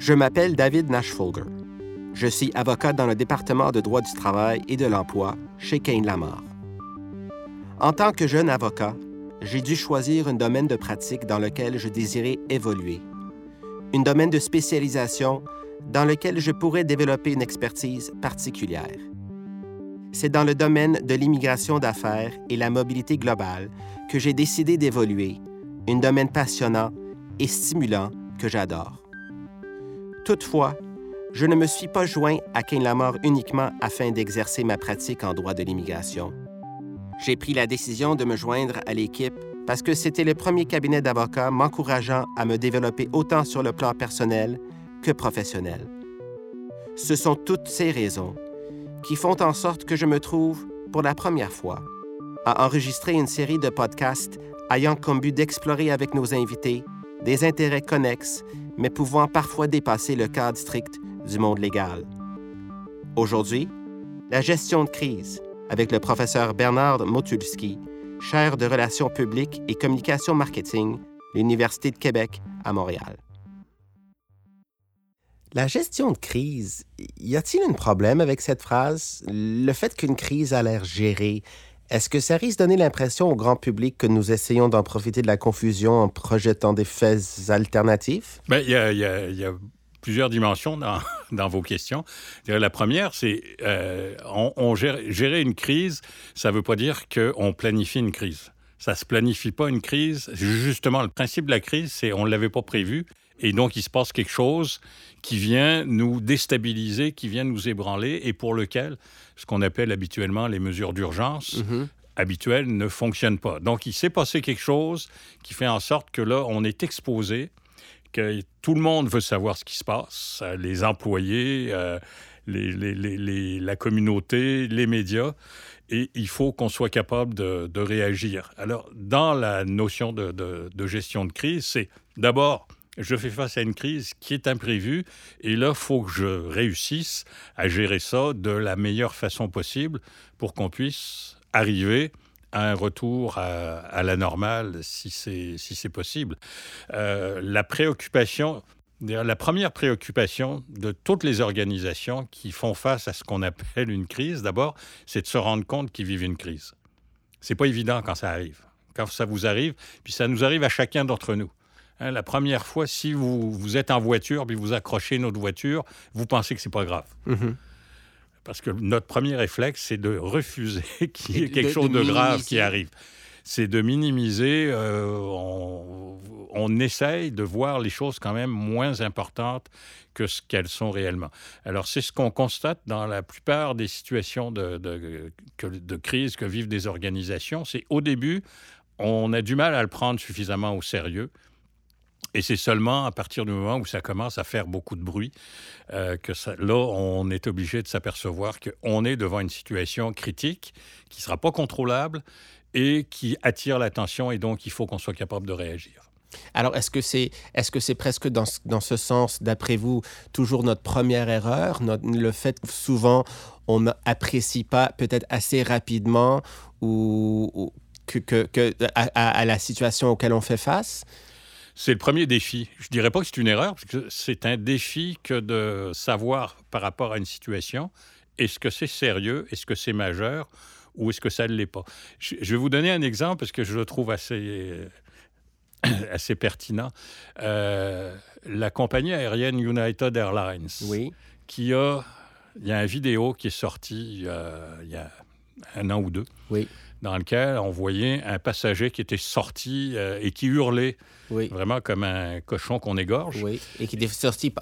Je m'appelle David Nashfolger. Je suis avocat dans le département de droit du travail et de l'emploi chez Kane Lamar. En tant que jeune avocat, j'ai dû choisir un domaine de pratique dans lequel je désirais évoluer, un domaine de spécialisation dans lequel je pourrais développer une expertise particulière. C'est dans le domaine de l'immigration d'affaires et la mobilité globale que j'ai décidé d'évoluer, un domaine passionnant et stimulant que j'adore. Toutefois, je ne me suis pas joint à Kane Lamar uniquement afin d'exercer ma pratique en droit de l'immigration. J'ai pris la décision de me joindre à l'équipe parce que c'était le premier cabinet d'avocats m'encourageant à me développer autant sur le plan personnel que professionnel. Ce sont toutes ces raisons qui font en sorte que je me trouve, pour la première fois, à enregistrer une série de podcasts ayant comme but d'explorer avec nos invités des intérêts connexes, mais pouvant parfois dépasser le cadre strict du monde légal. Aujourd'hui, la gestion de crise avec le professeur Bernard Motulski, chaire de relations publiques et communication marketing, l'Université de Québec à Montréal. La gestion de crise, y a-t-il un problème avec cette phrase? Le fait qu'une crise a l'air gérée, est-ce que ça risque de donner l'impression au grand public que nous essayons d'en profiter de la confusion en projetant des faits alternatifs? Bien, il y, a, y, a, plusieurs dimensions dans, vos questions. La première, c'est euh, on, gérer une crise, ça ne veut pas dire qu'on planifie une crise. Ça ne se planifie pas une crise. Justement, le principe de la crise, c'est on ne l'avait pas prévu. Et donc, il se passe quelque chose qui vient nous déstabiliser, qui vient nous ébranler et pour lequel ce qu'on appelle habituellement les mesures d'urgence mhm. habituelles ne fonctionnent pas. Donc, il s'est passé quelque chose qui fait en sorte que là, on est exposé, que tout le monde veut savoir ce qui se passe, euh, les employés, euh, la communauté, les médias et il faut qu'on soit capable de, réagir. Alors, dans la notion de, de gestion de crise, c'est d'abord je fais face à une crise qui est imprévue et là, il faut que je réussisse à gérer ça de la meilleure façon possible pour qu'on puisse arriver à un retour à, la normale si c'est si possible. Euh, la préoccupation, la première préoccupation de toutes les organisations qui font face à ce qu'on appelle une crise, d'abord, c'est de se rendre compte qu'ils vivent une crise. C'est pas évident quand ça arrive. Quand ça vous arrive, puis ça nous arrive à chacun d'entre nous. Hein, la première fois, si vous, vous, êtes en voiture puis vous accrochez notre voiture, vous pensez que c'est pas grave. Mm-hmm. Parce que notre premier réflexe, c'est de refuser qu'il y ait quelque chose de, grave qui arrive. C'est de minimiser. Euh, on, on, essaye de voir les choses quand même moins importantes que ce qu'elles sont réellement. Alors, c'est ce qu'on constate dans la plupart des situations de, de, de crise que vivent des organisations. C'est au début, on a du mal à le prendre suffisamment au sérieux et c'est seulement à partir du moment où ça commence à faire beaucoup de bruit euh, que là, on est obligé de s'apercevoir qu'on est devant une situation critique qui ne sera pas contrôlable et qui attire l'attention et donc il faut qu'on soit capable de réagir. Alors, est-ce que c'est est-ce que c'est presque dans, dans, ce sens, d'après vous, toujours notre première erreur, le fait que souvent on n'apprécie pas peut-être assez rapidement ou, que, à, la situation auquel on fait face? C'est le premier défi. Je ne dirais pas que c'est une erreur, parce que c'est un défi que de savoir par rapport à une situation, est-ce que c'est sérieux, est-ce que c'est majeur, ou est-ce que ça ne l'est pas. Je, vais vous donner un exemple, parce que je le trouve assez, assez pertinent. Euh, la compagnie aérienne United Airlines, oui. qui a... Il y a une vidéo qui est sortie il y a un an ou deux. Oui dans lequel on voyait un passager qui était sorti euh, et qui hurlait, vraiment comme un cochon qu'on égorge. Oui, et qui était sorti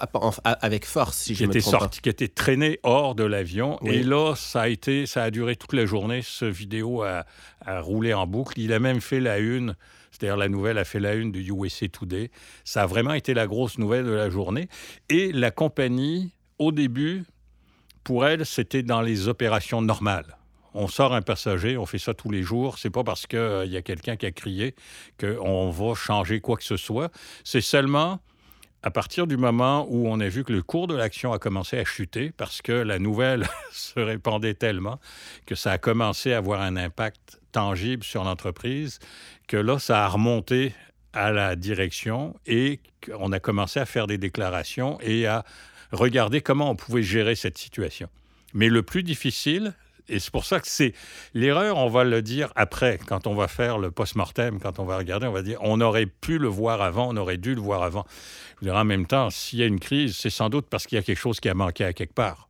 avec force, si je qui me était trompe sorti, Qui était traîné hors de l'avion. Et là, ça a, été, ça a duré toute la journée. Ce vidéo a, a roulé en boucle. Il a même fait la une c'est-à-dire la nouvelle a fait la une du USA Today. Ça a vraiment été la grosse nouvelle de la journée. Et la compagnie, au début, pour elle, c'était dans les opérations normales on sort un passager, on fait ça tous les jours. C'est pas parce qu'il euh, y a quelqu'un qui a crié qu'on va changer quoi que ce soit. C'est seulement à partir du moment où on a vu que le cours de l'action a commencé à chuter, parce que la nouvelle se répandait tellement que ça a commencé à avoir un impact tangible sur l'entreprise, que là, ça a remonté à la direction et on a commencé à faire des déclarations et à regarder comment on pouvait gérer cette situation. Mais le plus difficile, et c'est pour ça que c'est l'erreur, on va le dire après, quand on va faire le post-mortem, quand on va regarder, on va dire on aurait pu le voir avant, on aurait dû le voir avant. Je en même temps, s'il y a une crise, c'est sans doute parce qu'il y a quelque chose qui a manqué à quelque part.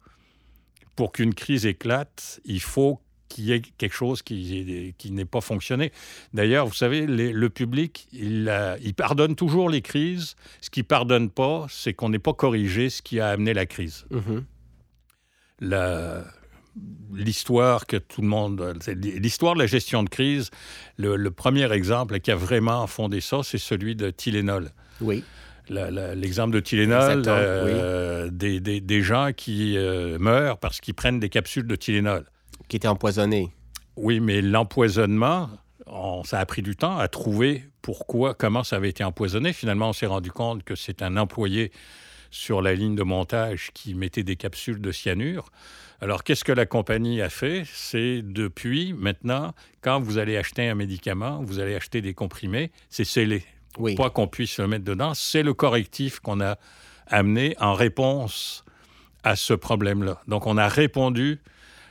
Pour qu'une crise éclate, il faut qu'il y ait quelque chose qui, qui n'ait pas fonctionné. D'ailleurs, vous savez, le public, il, il, pardonne toujours les crises. Ce qu'il pardonne pas, c'est qu'on n'ait pas corrigé ce qui a amené la crise. Mm-hmm. L'histoire que tout le monde... L'histoire de la gestion de crise, le, premier exemple qui a vraiment fondé ça, c'est celui de Tylenol. Oui. L'exemple de Tylenol, euh, des, des, des, gens qui euh, meurent parce qu'ils prennent des capsules de Tylenol qui était empoisonné. Oui, mais l'empoisonnement, ça a pris du temps à trouver pourquoi, comment ça avait été empoisonné. Finalement, on s'est rendu compte que c'est un employé sur la ligne de montage qui mettait des capsules de cyanure. Alors, qu'est-ce que la compagnie a fait? C'est depuis maintenant, quand vous allez acheter un médicament, vous allez acheter des comprimés, c'est scellé. Oui. Pas qu'on puisse le mettre dedans, c'est le correctif qu'on a amené en réponse à ce problème-là. Donc, on a répondu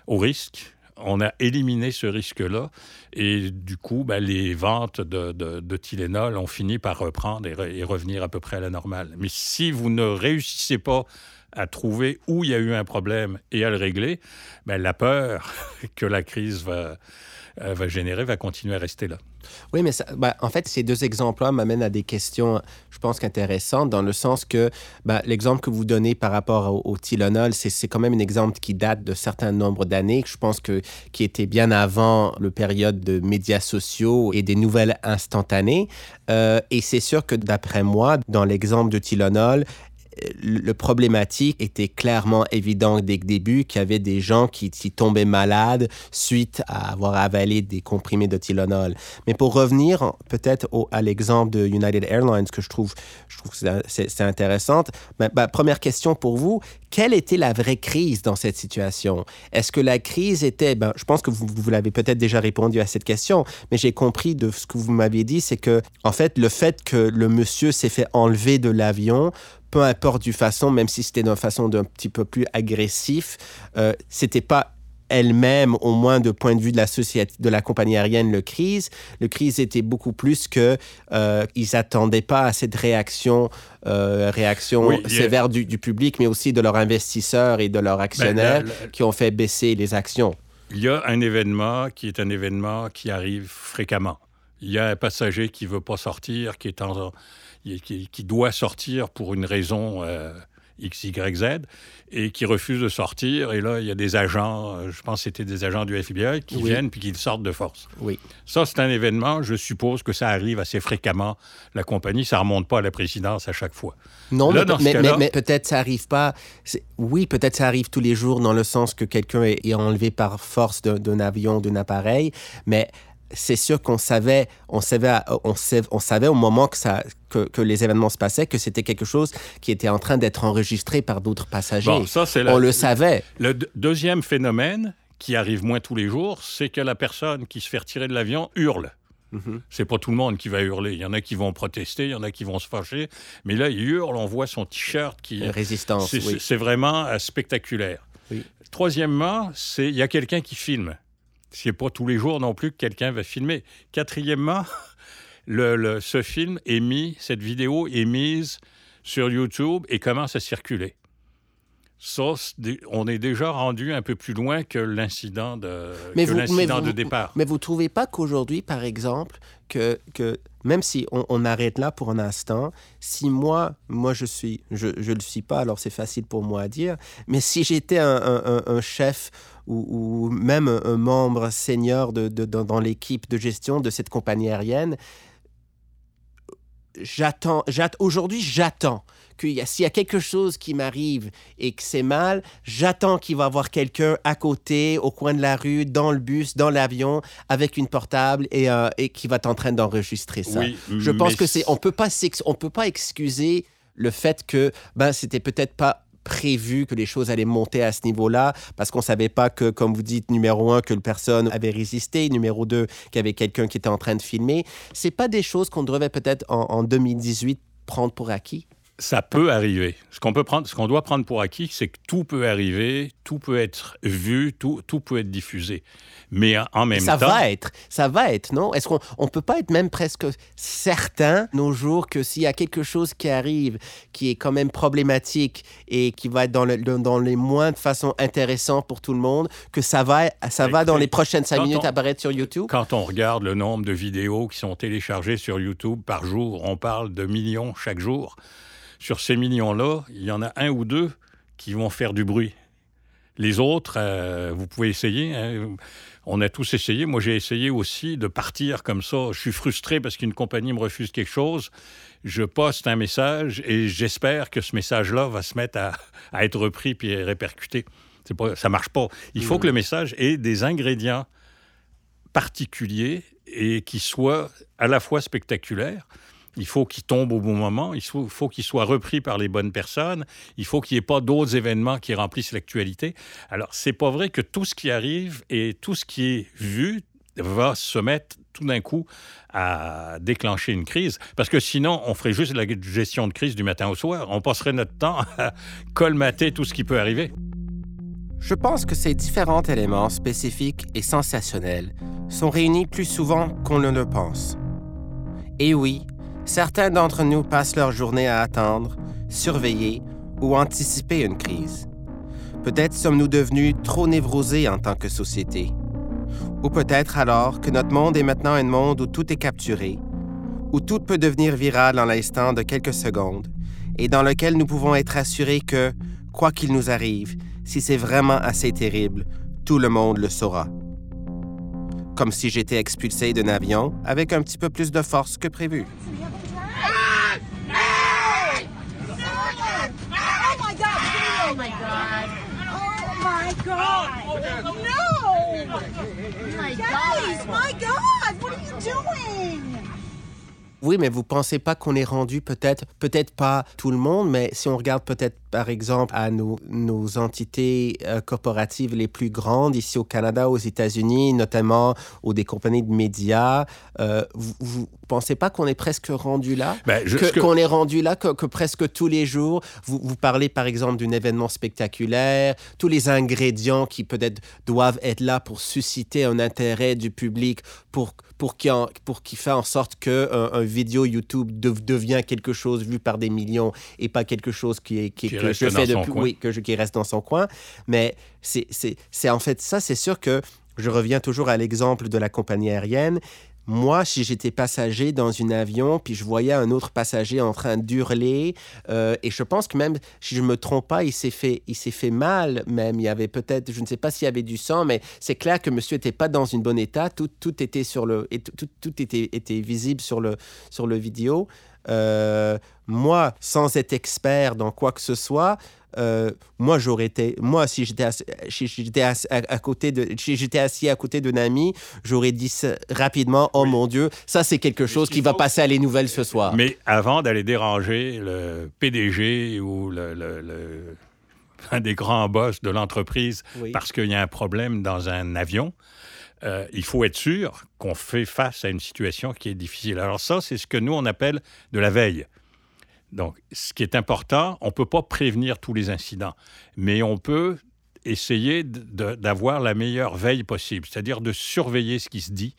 au risque. On a éliminé ce risque-là et du coup, ben, les ventes de, de, Tylenol ont fini par reprendre et, revenir à peu près à la normale. Mais si vous ne réussissez pas à trouver où il y a eu un problème et à le régler, ben, la peur que la crise euh, va générer va continuer à rester là. Oui, mais ben, en fait, ces deux exemples-là m'amènent à des questions, je pense, intéressantes, dans le sens que ben, l'exemple que vous donnez par rapport au, au Tylenol, c'est quand même un exemple qui date de certain nombre d'années, je pense que qui était bien avant le période de médias sociaux et des nouvelles instantanées. Euh, et c'est sûr que d'après moi, dans l'exemple de Tylenol, le problématique était clairement évident dès le début qu'il y avait des gens qui, tombaient malades suite à avoir avalé des comprimés de Tylenol. Mais pour revenir peut-être à l'exemple de United Airlines que je trouve, je trouve que c'est intéressant, première question pour vous, quelle était la vraie crise dans cette situation? Est-ce que la crise était, ben, je pense que vous, vous l'avez peut-être déjà répondu à cette question, mais j'ai compris de ce que vous m'aviez dit, c'est que, en fait, le fait que le monsieur s'est fait enlever de l'avion peu importe du façon, même si c'était d'une façon d'un petit peu plus agressif, euh, c'était pas elle-même, au moins de point de vue de la société, de la compagnie aérienne, le crise. Le crise était beaucoup plus que euh, ils attendaient pas à cette réaction, euh, réaction sévère du, public, mais aussi de leurs investisseurs et de leurs ben, actionnaires qui ont fait baisser les actions. Il y a un événement qui est un événement qui arrive fréquemment. Il y a un passager qui veut pas sortir, qui est en qui, doit sortir pour une raison euh, X, Y, Z, et qui refuse de sortir. Et là, il y a des agents, euh, je pense que c'était des agents du FBI, qui viennent puis qui sortent de force. Oui. Ça, c'est un événement, je suppose que ça arrive assez fréquemment. La compagnie, ça remonte pas à la présidence à chaque fois. Non, mais, mais, peut-être ça arrive pas. Oui, peut-être ça arrive tous les jours dans le sens que quelqu'un est, enlevé par force d'un avion, d'un appareil, mais c'est sûr qu'on savait, on savait, on savait, on savait au moment que, ça, que, les événements se passaient que c'était quelque chose qui était en train d'être enregistré par d'autres passagers. ça, on le savait. Le deuxième phénomène qui arrive moins tous les jours, c'est que la personne qui se fait retirer de l'avion hurle. Mm-hmm. C'est pas tout le monde qui va hurler. Il y en a qui vont protester, il y en a qui vont se fâcher. Mais là, il hurle, on voit son t-shirt qui. Résistance. C'est vraiment euh, spectaculaire. Troisièmement, c'est il y a quelqu'un qui filme. C'est pas tous les jours non plus que quelqu'un va filmer. Quatrièmement, ce film est mis, cette vidéo est mise sur YouTube et commence à circuler. Ça, on est déjà rendu un peu plus loin que l'incident de, de départ. Mais vous ne trouvez pas qu'aujourd'hui, par exemple, que, que même si on, arrête là pour un instant, si moi, moi je suis, je ne le suis pas, alors c'est facile pour moi à dire, mais si j'étais un, un, chef ou, même un membre senior de, de dans l'équipe de gestion de cette compagnie aérienne, j'attends, aujourd'hui, j'attends que s'il y a quelque chose qui m'arrive et que c'est mal, j'attends qu'il va y avoir quelqu'un à côté, au coin de la rue, dans le bus, dans l'avion, avec une portable et, euh, et qui va être en train d'enregistrer ça. Je pense que c'est, on peut pas, on peut pas excuser le fait que ben c'était peut-être pas prévu que les choses allaient monter à ce niveau-là parce qu'on savait pas que, comme vous dites, numéro un, que le personne avait résisté, numéro deux, qu'il y avait quelqu'un qui était en train de filmer. C'est pas des choses qu'on devrait peut-être en, en 2018 prendre pour acquis? Ça peut arriver. Ce qu'on peut prendre, ce qu'on doit prendre pour acquis, c'est que tout peut arriver, tout peut être vu, tout, tout peut être diffusé. Mais en même ça temps, Ça va être, ça va être, non? Est-ce qu'on on peut pas être même presque certain nos jours que s'il y a quelque chose qui arrive, qui est quand même problématique et qui va être dans, le, dans les moins de façon intéressante pour tout le monde, que ça va, ça va dans les prochaines cinq minutes on, apparaître sur YouTube? Quand on regarde le nombre de vidéos qui sont téléchargées sur YouTube par jour, on parle de millions chaque jour sur ces millions-là, il y en a un ou deux qui vont faire du bruit. Les autres, euh, vous pouvez essayer. Hein. On a tous essayé. Moi, j'ai essayé aussi de partir comme ça. Je suis frustré parce qu'une compagnie me refuse quelque chose. Je poste un message et j'espère que ce message-là va se mettre à, à, être repris puis répercuté. Pas, ça marche pas. Il faut mmh. que le message ait des ingrédients particuliers et qui soient à la fois spectaculaires, il faut qu'il tombe au bon moment, il faut, qu'il soit repris par les bonnes personnes, il faut qu'il n'y ait pas d'autres événements qui remplissent l'actualité. Alors, c'est pas vrai que tout ce qui arrive et tout ce qui est vu va se mettre tout d'un coup à déclencher une crise, parce que sinon, on ferait juste la gestion de crise du matin au soir. On passerait notre temps à colmater tout ce qui peut arriver. Je pense que ces différents éléments spécifiques et sensationnels sont réunis plus souvent qu'on ne le pense. Et oui, Certains d'entre nous passent leur journée à attendre, surveiller ou anticiper une crise. Peut-être sommes-nous devenus trop névrosés en tant que société. Ou peut-être alors que notre monde est maintenant un monde où tout est capturé, où tout peut devenir viral en l'instant de quelques secondes, et dans lequel nous pouvons être assurés que, quoi qu'il nous arrive, si c'est vraiment assez terrible, tout le monde le saura. Comme si j'étais expulsé d'un avion avec un petit peu plus de force que prévu. my God. Oh, no. My God! my God, what are you doing? Oui, mais vous pensez pas qu'on est rendu peut-être, peut-être pas tout le monde, mais si on regarde peut-être par exemple à nos, nos entités euh, corporatives les plus grandes ici au Canada, aux États-Unis, notamment ou des compagnies de médias, euh, vous, vous pensez pas qu'on est presque rendu là, ben, que, qu'on est rendu là, que, que, presque tous les jours, vous, vous parlez par exemple d'un événement spectaculaire, tous les ingrédients qui peut-être doivent être là pour susciter un intérêt du public, pour pour qui, pour qui fait en sorte que un, un vidéo YouTube devient quelque chose vu par des millions et pas quelque chose qui est qui, qui que je fais depuis, oui, que je, qui reste dans son coin. Mais c'est en fait ça, c'est sûr que je reviens toujours à l'exemple de la compagnie aérienne. Moi, si j'étais passager dans un avion, puis je voyais un autre passager en train d'hurler, euh, et je pense que même, si je me trompe pas, il s'est fait, il s'est fait mal même. Il y avait peut-être, je ne sais pas s'il y avait du sang, mais c'est clair que monsieur n'était pas dans un bon état. Tout, tout était sur le, et tout, tout, était, était visible sur le, sur le vidéo. Euh, moi, sans être expert dans quoi que ce soit, euh, moi, j'aurais été, moi, si j'étais j'étais à, côté de, j'étais assis à côté d'un ami, j'aurais dit rapidement, oh mon Dieu, ça c'est quelque chose qui va passer à les nouvelles ce soir. Mais avant d'aller déranger le PDG ou le, un des grands boss de l'entreprise parce qu'il y a un problème dans un avion, euh, il faut être sûr qu'on fait face à une situation qui est difficile. Alors ça, c'est ce que nous, on appelle de la veille. Donc, ce qui est important, on ne peut pas prévenir tous les incidents, mais on peut essayer d'avoir la meilleure veille possible, c'est-à-dire de surveiller ce qui se dit.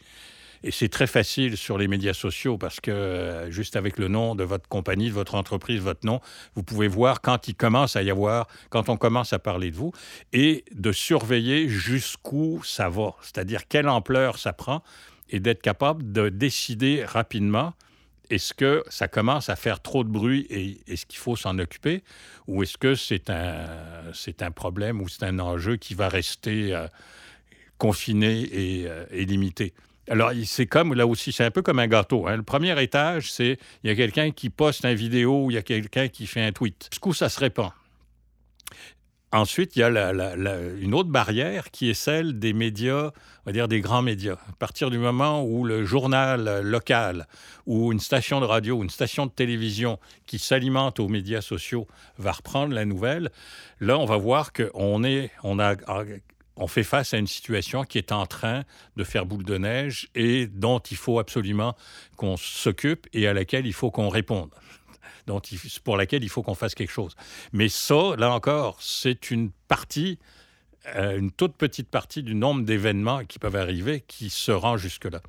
Et c'est très facile sur les médias sociaux parce que euh, juste avec le nom de votre compagnie, de votre entreprise, votre nom, vous pouvez voir quand il commence à y avoir, quand on commence à parler de vous, et de surveiller jusqu'où ça va, c'est-à-dire quelle ampleur ça prend, et d'être capable de décider rapidement est-ce que ça commence à faire trop de bruit et est-ce qu'il faut s'en occuper ou est-ce que c'est un, c'est un problème ou c'est un enjeu qui va rester euh, confiné euh, et, limité? Alors, c'est comme, là aussi, c'est un peu comme un gâteau. Hein. Le premier étage, c'est il y a quelqu'un qui poste une vidéo il y a quelqu'un qui fait un tweet. coup, ça se répand. Ensuite, il y a une autre barrière qui est celle des médias, on va dire des grands médias. À partir du moment où le journal local ou une station de radio ou une station de télévision qui s'alimente aux médias sociaux va reprendre la nouvelle, là, on va voir qu'on est, on a, on fait face à une situation qui est en train de faire boule de neige et dont il faut absolument qu'on s'occupe et à laquelle il faut qu'on réponde dont pour laquelle il faut qu'on fasse quelque chose. Mais ça, là encore, c'est une partie, euh, une toute petite partie du nombre d'événements qui peuvent arriver qui se rend jusque-là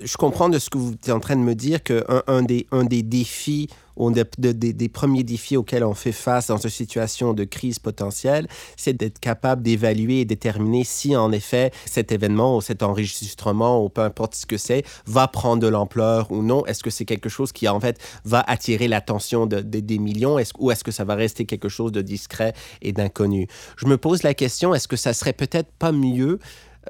je comprends de ce que vous êtes en train de me dire qu'un un des, un des défis, ou des premiers défis auxquels on fait face dans une situation de crise potentielle, c'est d'être capable d'évaluer et déterminer si en effet cet événement ou cet enregistrement ou peu importe ce que c'est va prendre de l'ampleur ou non. Est-ce que c'est quelque chose qui en fait va attirer l'attention de, des millions? Ou est-ce que ça va rester quelque chose de discret et d'inconnu? Je me pose la question, est-ce que ça serait peut-être pas mieux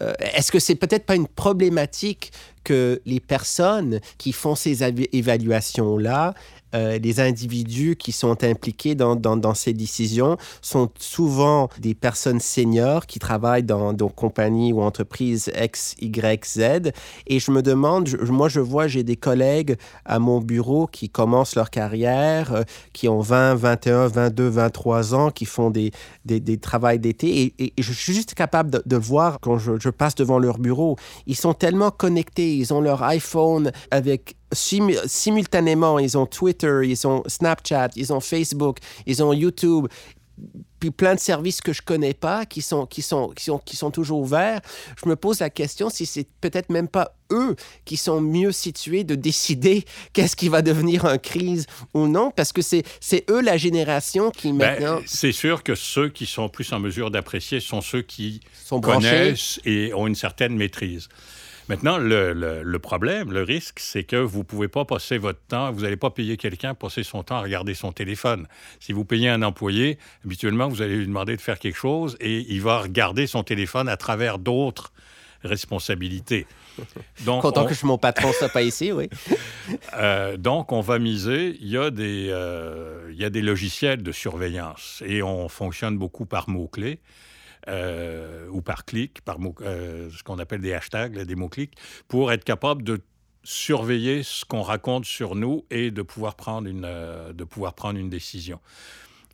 euh, est-ce que c'est peut-être pas une problématique que les personnes qui font ces évaluations-là euh, les individus qui sont impliqués dans, dans, ces décisions sont souvent des personnes seniors qui travaillent dans, dans compagnies ou entreprises X, Y, Z. Et je me demande, moi je vois, j'ai des collègues à mon bureau qui commencent leur carrière, euh, qui ont 20, 21, 22, 23 ans, qui font des, des, des travails d'été. Et, je suis juste capable de, voir quand je, je passe devant leur bureau. Ils sont tellement connectés, ils ont leur iPhone avec simultanément, ils ont Twitter, ils ont Snapchat, ils ont Facebook, ils ont YouTube, puis plein de services que je connais pas, qui sont, qui sont, qui sont, qui sont toujours ouverts. Je me pose la question si c'est peut-être même pas eux qui sont mieux situés de décider qu'est-ce qui va devenir une crise ou non, parce que c'est, c'est eux la génération qui ben, maintenant... c'est sûr que ceux qui sont plus en mesure d'apprécier sont ceux qui sont connaissent et ont une certaine maîtrise. Maintenant, le, problème, le risque, c'est que vous ne pouvez pas passer votre temps, vous n'allez pas payer quelqu'un pour passer son temps à regarder son téléphone. Si vous payez un employé, habituellement, vous allez lui demander de faire quelque chose et il va regarder son téléphone à travers d'autres responsabilités. Donc, Content que je mon patron soit pas ici, oui. Euh, donc, on va miser. Il y, a des, euh, il y a des logiciels de surveillance et on fonctionne beaucoup par mots-clés. Euh, ou par clic, par euh, ce qu'on appelle des hashtags, des mots-clics, pour être capable de surveiller ce qu'on raconte sur nous et de pouvoir prendre une, euh, de pouvoir prendre une décision.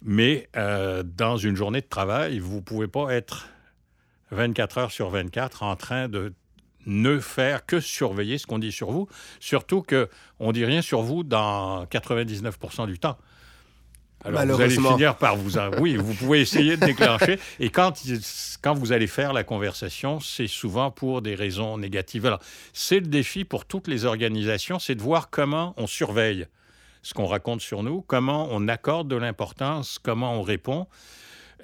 Mais dans une journée de travail, vous ne pouvez pas être 24 heures sur 24 en train de ne faire que surveiller ce qu'on dit sur vous, surtout qu'on ne dit rien sur vous dans 99% du temps. Alors, vous allez finir par vous... Oui, vous pouvez essayer de déclencher. Et quand, quand vous allez faire la conversation, c'est souvent pour des raisons négatives. Alors, c'est le défi pour toutes les organisations, c'est de voir comment on surveille ce qu'on raconte sur nous, comment on accorde de l'importance, comment on répond.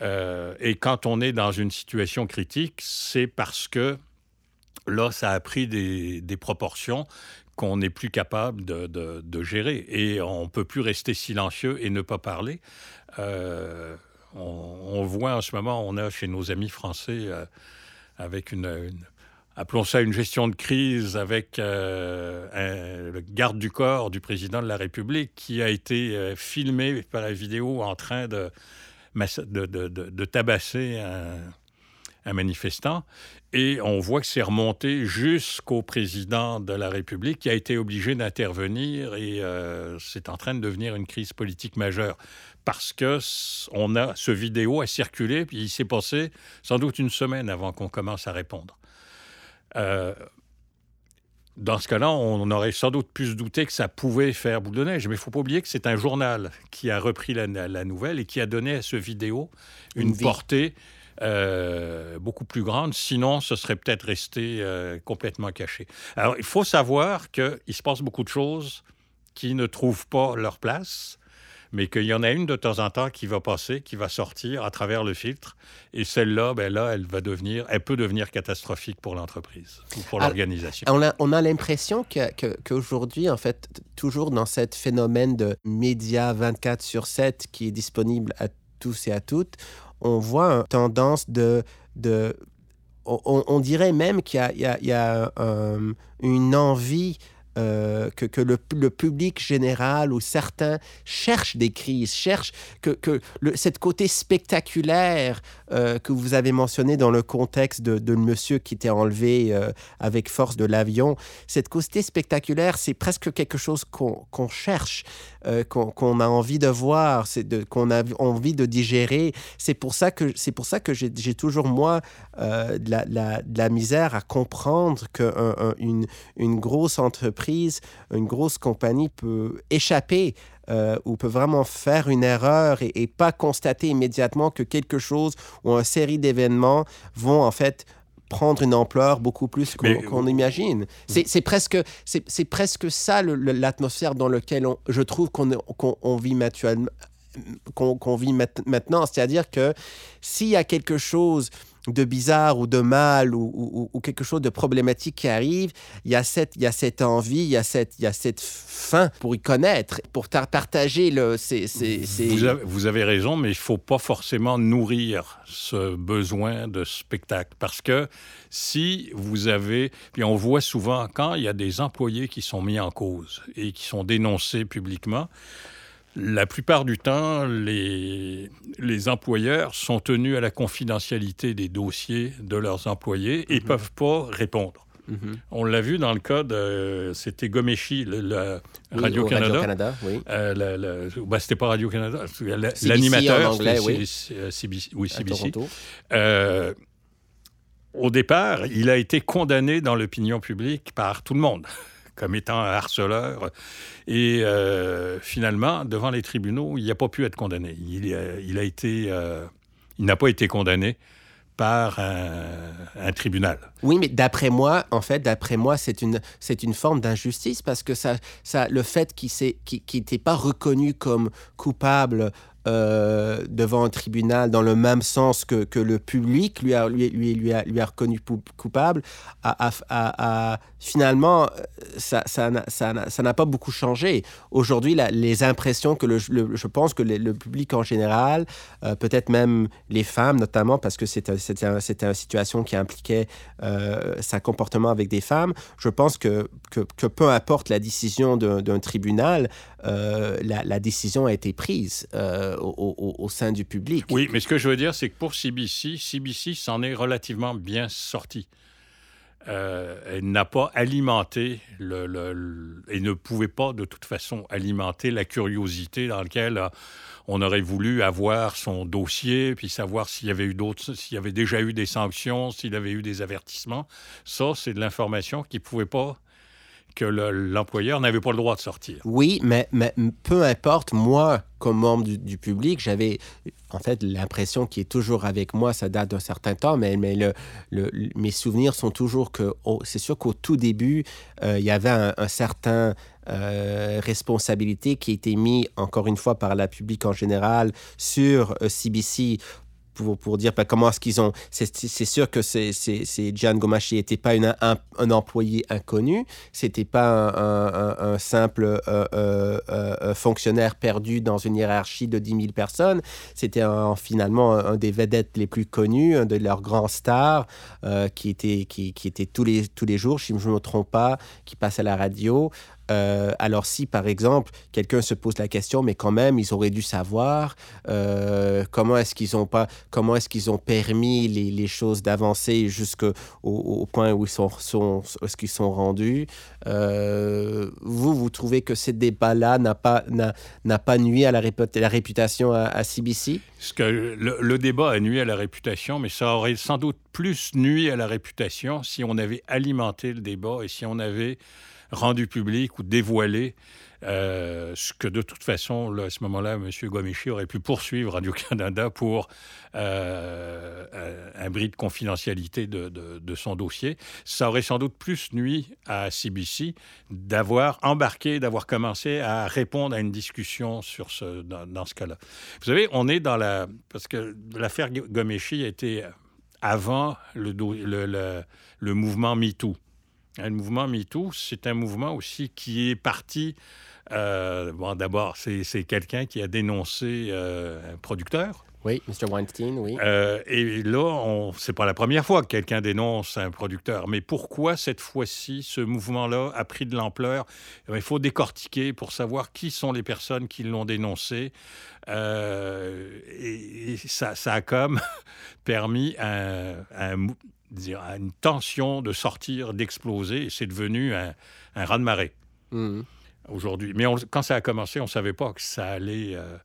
Euh, et quand on est dans une situation critique, c'est parce que là, ça a pris des, des proportions qu'on n'est plus capable de, gérer. Et on ne peut plus rester silencieux et ne pas parler. Euh, on, voit en ce moment, on a chez nos amis français, euh, avec une, appelons ça une gestion de crise, avec euh, le garde du corps du président de la République qui a été filmé par la vidéo en train de, de, de tabasser un un manifestant. Et on voit que c'est remonté jusqu'au président de la République qui a été obligé d'intervenir et euh, c'est en train de devenir une crise politique majeure parce que on a ce vidéo a circulé puis il s'est passé sans doute une semaine avant qu'on commence à répondre. Euh, dans ce cas-là, on aurait sans doute pu se douter que ça pouvait faire boule de neige, mais il ne faut pas oublier que c'est un journal qui a repris la, nouvelle et qui a donné à ce vidéo une portée euh, beaucoup plus grande. Sinon, ce serait peut-être resté euh, complètement caché. Alors, il faut savoir qu'il se passe beaucoup de choses qui ne trouvent pas leur place, mais qu'il y en a une de temps en temps qui va passer, qui va sortir à travers le filtre. Et celle-là, ben là, elle va devenir, elle peut devenir catastrophique pour l'entreprise ou pour l'organisation. On a, on a l'impression qu'aujourd'hui, en fait, toujours dans ce phénomène de médias 24 sur 7 qui est disponible à tous et à toutes, on voit une tendance de... on, dirait même qu'il y a, une envie euh, que, que le, public général ou certains cherchent des crises, cherchent que, que cette côté spectaculaire euh, que vous avez mentionné dans le contexte de, de monsieur qui était enlevé euh, avec force de l'avion, cette côté spectaculaire, c'est presque quelque chose qu'on qu cherche, euh, qu'on qu a envie de voir, qu'on a envie de digérer. C'est pour ça que, pour ça que j'ai toujours, moi, euh, de, la, de, la, misère à comprendre qu'une un, une, grosse entreprise entreprise, une grosse compagnie peut échapper euh, ou peut vraiment faire une erreur et, et, pas constater immédiatement que quelque chose ou une série d'événements vont en fait prendre une ampleur beaucoup plus qu'on qu imagine. C'est presque, c'est presque ça l'atmosphère dans laquelle on, je trouve qu'on qu on vit qu'on qu vit maintenant. C'est-à-dire que s'il y a quelque chose de bizarre ou de mal ou, ou, ou, quelque chose de problématique qui arrive, il y a cette, il y a cette envie, il y a cette, il y a cette faim pour y connaître, pour partager le. Ces, ces, ces... Vous, avez, vous, avez, raison, mais il faut pas forcément nourrir ce besoin de spectacle parce que si vous avez, puis on voit souvent quand il y a des employés qui sont mis en cause et qui sont dénoncés publiquement. La plupart du temps, les, les, employeurs sont tenus à la confidentialité des dossiers de leurs employés et ne mmh. peuvent pas répondre. Mmh. On l'a vu dans le cas de. C'était Gomeshi, oui, Radio-Canada. Radio-Canada, oui. Euh, ben, c'était pas Radio-Canada. L'animateur, oui. CBC. Oui, CBC. Euh, au départ, il a été condamné dans l'opinion publique par tout le monde comme étant un harceleur. Et euh, finalement, devant les tribunaux, il n'a pas pu être condamné. Il, il a été, euh, il n'a pas été condamné par un, un, tribunal. Oui, mais d'après moi, en fait, d'après moi, c'est une, c'est une forme d'injustice parce que ça, ça, le fait qu'il n'était pas reconnu comme coupable euh, devant un tribunal dans le même sens que, que le public lui a, lui, lui, lui, a, lui a reconnu coupable, a, a, finalement, ça n'a ça, ça, ça pas beaucoup changé. Aujourd'hui, les impressions que le, je pense que le, public en général, euh, peut-être même les femmes notamment, parce que c'était une situation qui impliquait euh, sa comportement avec des femmes, je pense que, que, peu importe la décision d'un tribunal, euh, la, décision a été prise. Euh, au, au, sein du public. Oui, mais ce que je veux dire, c'est que pour CBC, CBC s'en est relativement bien sorti. Euh, elle n'a pas alimenté le, et ne pouvait pas de toute façon alimenter la curiosité dans laquelle euh, on aurait voulu avoir son dossier puis savoir s'il y avait eu d'autres s'il y avait déjà eu des sanctions s'il avait eu des avertissements ça c'est de l'information qui pouvait pas que l'employeur n'avait pas le droit de sortir. Oui, mais, mais peu importe, moi, comme membre du, public, j'avais en fait l'impression qui est toujours avec moi, ça date d'un certain temps, mais, mais le, le, mes souvenirs sont toujours que c'est sûr qu'au tout début, euh, il y avait un, un certain euh, responsabilité qui a été mis encore une fois par la public en général sur euh, CBC pour, pour dire ben, comment est-ce qu'ils ont. C'est sûr que c'est Gian Gomachi n'était pas un, un, employé inconnu, c'était pas un, un, simple euh, euh, euh, fonctionnaire perdu dans une hiérarchie de 10 000 personnes. C'était finalement un, des vedettes les plus connus, un de leurs grands stars qui était, qui, qui était tous, les, tous les jours, si je ne me trompe pas, qui passe à la radio. Euh, alors si, par exemple, quelqu'un se pose la question, mais quand même, ils auraient dû savoir euh, comment est-ce qu'ils ont est-ce ont permis les, choses d'avancer jusqu'au au point où ils sont, sont ce qu'ils sont rendus. Euh, vous, vous trouvez que ce débat-là n'a pas, n'a pas nuit à la, la réputation à, CBC? Ce que le, le débat a nuit à la réputation, mais ça aurait sans doute plus nuit à la réputation si on avait alimenté le débat et si on avait rendu public ou dévoilé euh, ce que de toute façon, à ce moment-là, M. Gomichi aurait pu poursuivre Radio-Canada pour euh, un bris de confidentialité de, de, son dossier. Ça aurait sans doute plus nuit à CBC d'avoir embarqué, d'avoir commencé à répondre à une discussion sur ce, dans, ce cas-là. Vous savez, on est dans la... Parce que l'affaire Gomeshi été avant le, le, le, le mouvement MeToo. Le mouvement MeToo, c'est un mouvement aussi qui est parti. Euh, d'abord, c'est quelqu'un qui a dénoncé euh, un producteur Oui, Mr. Weinstein, oui. Euh, et là, c'est pas la première fois que quelqu'un dénonce un producteur. Mais pourquoi cette fois-ci, ce mouvement-là a pris de l'ampleur? Eh Il faut décortiquer pour savoir qui sont les personnes qui l'ont dénoncé. Euh, et, ça, ça, a comme permis une tension de sortir, d'exploser. Et c'est devenu un, un raz-de-marée. Mmh. Aujourd'hui. Mais quand ça a commencé, on ne savait pas que ça allait euh,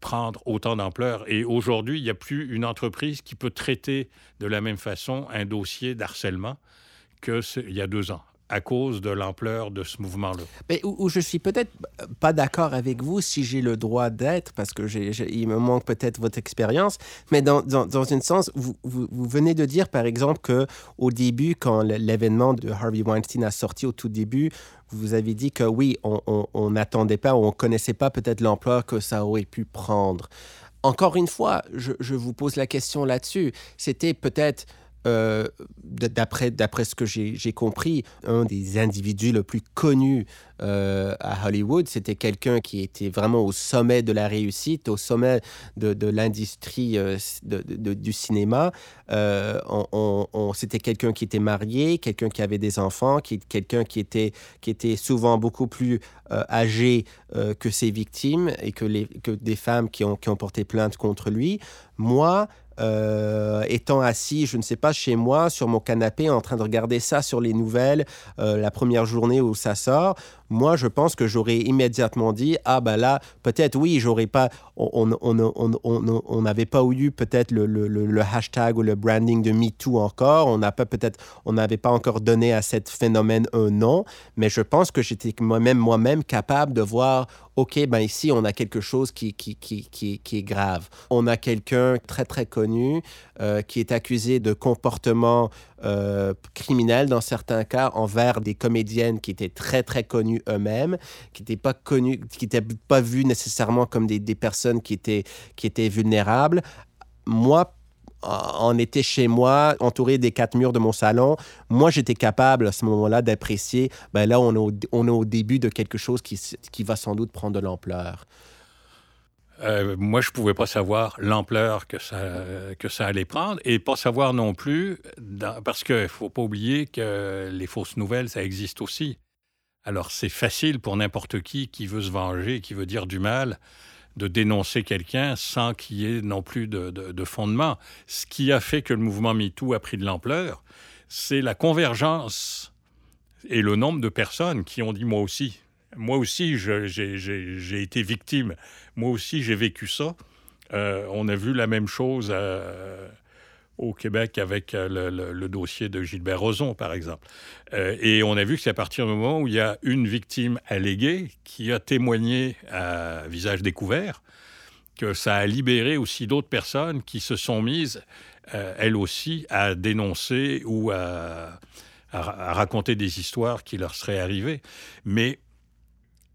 prendre autant d'ampleur. Et aujourd'hui, il n'y a plus une entreprise qui peut traiter de la même façon un dossier d'harcèlement qu'il y a deux ans à cause de l'ampleur de ce mouvement-là. Mais où, je suis peut-être pas d'accord avec vous si j'ai le droit d'être, parce que il me manque peut-être votre expérience, mais dans, dans, dans un sens, vous, vous, venez de dire, par exemple, que au début, quand l'événement de Harvey Weinstein a sorti au tout début, vous avez dit que oui, on n'attendait pas, on connaissait pas peut-être l'ampleur que ça aurait pu prendre. Encore une fois, je, je vous pose la question là-dessus. C'était peut-être euh, d'après, d'après ce que j'ai compris, un des individus le plus connus euh, à Hollywood, c'était quelqu'un qui était vraiment au sommet de la réussite, au sommet de, de l'industrie euh, de, du cinéma. on, c'était quelqu'un qui était marié, quelqu'un qui avait des enfants, qui, quelqu'un qui était, qui était souvent beaucoup plus âgé que ses victimes et que, les, que des femmes qui ont, qui ont porté plainte contre lui. Moi, euh, étant assis, je ne sais pas, chez moi, sur mon canapé, en train de regarder ça sur les nouvelles, euh, la première journée où ça sort, moi, je pense que j'aurais immédiatement dit Ah, ben là, peut-être, oui, j'aurais pas. On n'avait pas eu peut-être le, hashtag ou le branding de MeToo encore. On n'a pas peut-être. On n'avait pas encore donné à cet phénomène un nom. Mais je pense que j'étais moi-même moi-même capable de voir OK, ben ici, on a quelque chose qui est grave. On a quelqu'un très, très connu euh, qui est accusé de comportement euh, criminel dans certains cas envers des comédiennes qui étaient très très connues eux-mêmes, qui n'étaient pas connues, qui n'étaient pas vues nécessairement comme des, personnes qui étaient, vulnérables. Moi, on était chez moi, entouré des quatre murs de mon salon. Moi, j'étais capable à ce moment-là d'apprécier, ben là, on est, au, début de quelque chose qui va sans doute prendre de l'ampleur. Euh, moi, je ne pouvais pas savoir l'ampleur que ça, allait prendre et pas savoir non plus, parce qu'il ne faut pas oublier que les fausses nouvelles, ça existe aussi. Alors, c'est facile pour n'importe qui qui veut se venger, qui veut dire du mal, de dénoncer quelqu'un sans qu'il y ait non plus de, fondement. Ce qui a fait que le mouvement MeToo a pris de l'ampleur, c'est la convergence et le nombre de personnes qui ont dit moi aussi, moi aussi, j'ai été victime. Moi aussi, j'ai vécu ça. Euh, on a vu la même chose euh, au Québec avec euh, le, dossier de Gilbert Rozon, par exemple. et on a vu que c'est à partir du moment où il y a une victime alléguée qui a témoigné à visage découvert que ça a libéré aussi d'autres personnes qui se sont mises, elles aussi, à dénoncer ou à, à, raconter des histoires qui leur seraient arrivées. Mais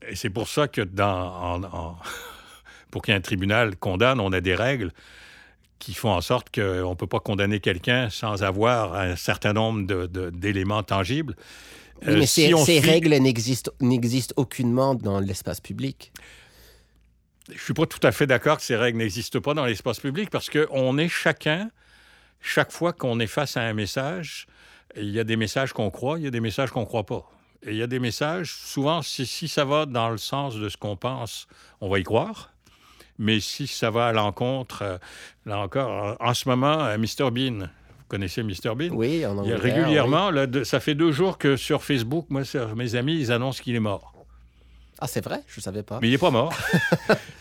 et c'est pour ça que dans, pour qu'un tribunal condamne, on a des règles qui font en sorte qu'on ne peut pas condamner quelqu'un sans avoir un certain nombre d'éléments tangibles. Oui, mais euh, ces, règles n'existent aucunement dans l'espace public. Je ne suis pas tout à fait d'accord que ces règles n'existent pas dans l'espace public parce qu'on est chacun, chaque fois qu'on est face à un message, il y a des messages qu'on croit, il y a des messages qu'on ne croit pas. Et il y a des messages, souvent, si, si ça va dans le sens de ce qu'on pense, on va y croire. Mais si ça va à l'encontre, euh, là encore, en, ce moment, euh, Mr. Bean, vous connaissez Mr. Bean? Oui, en Il y a régulièrement, ça fait deux jours que sur Facebook, moi, mes amis, ils annoncent qu'il est mort. Ah, c'est vrai? Je ne savais pas. Mais il n'est pas mort.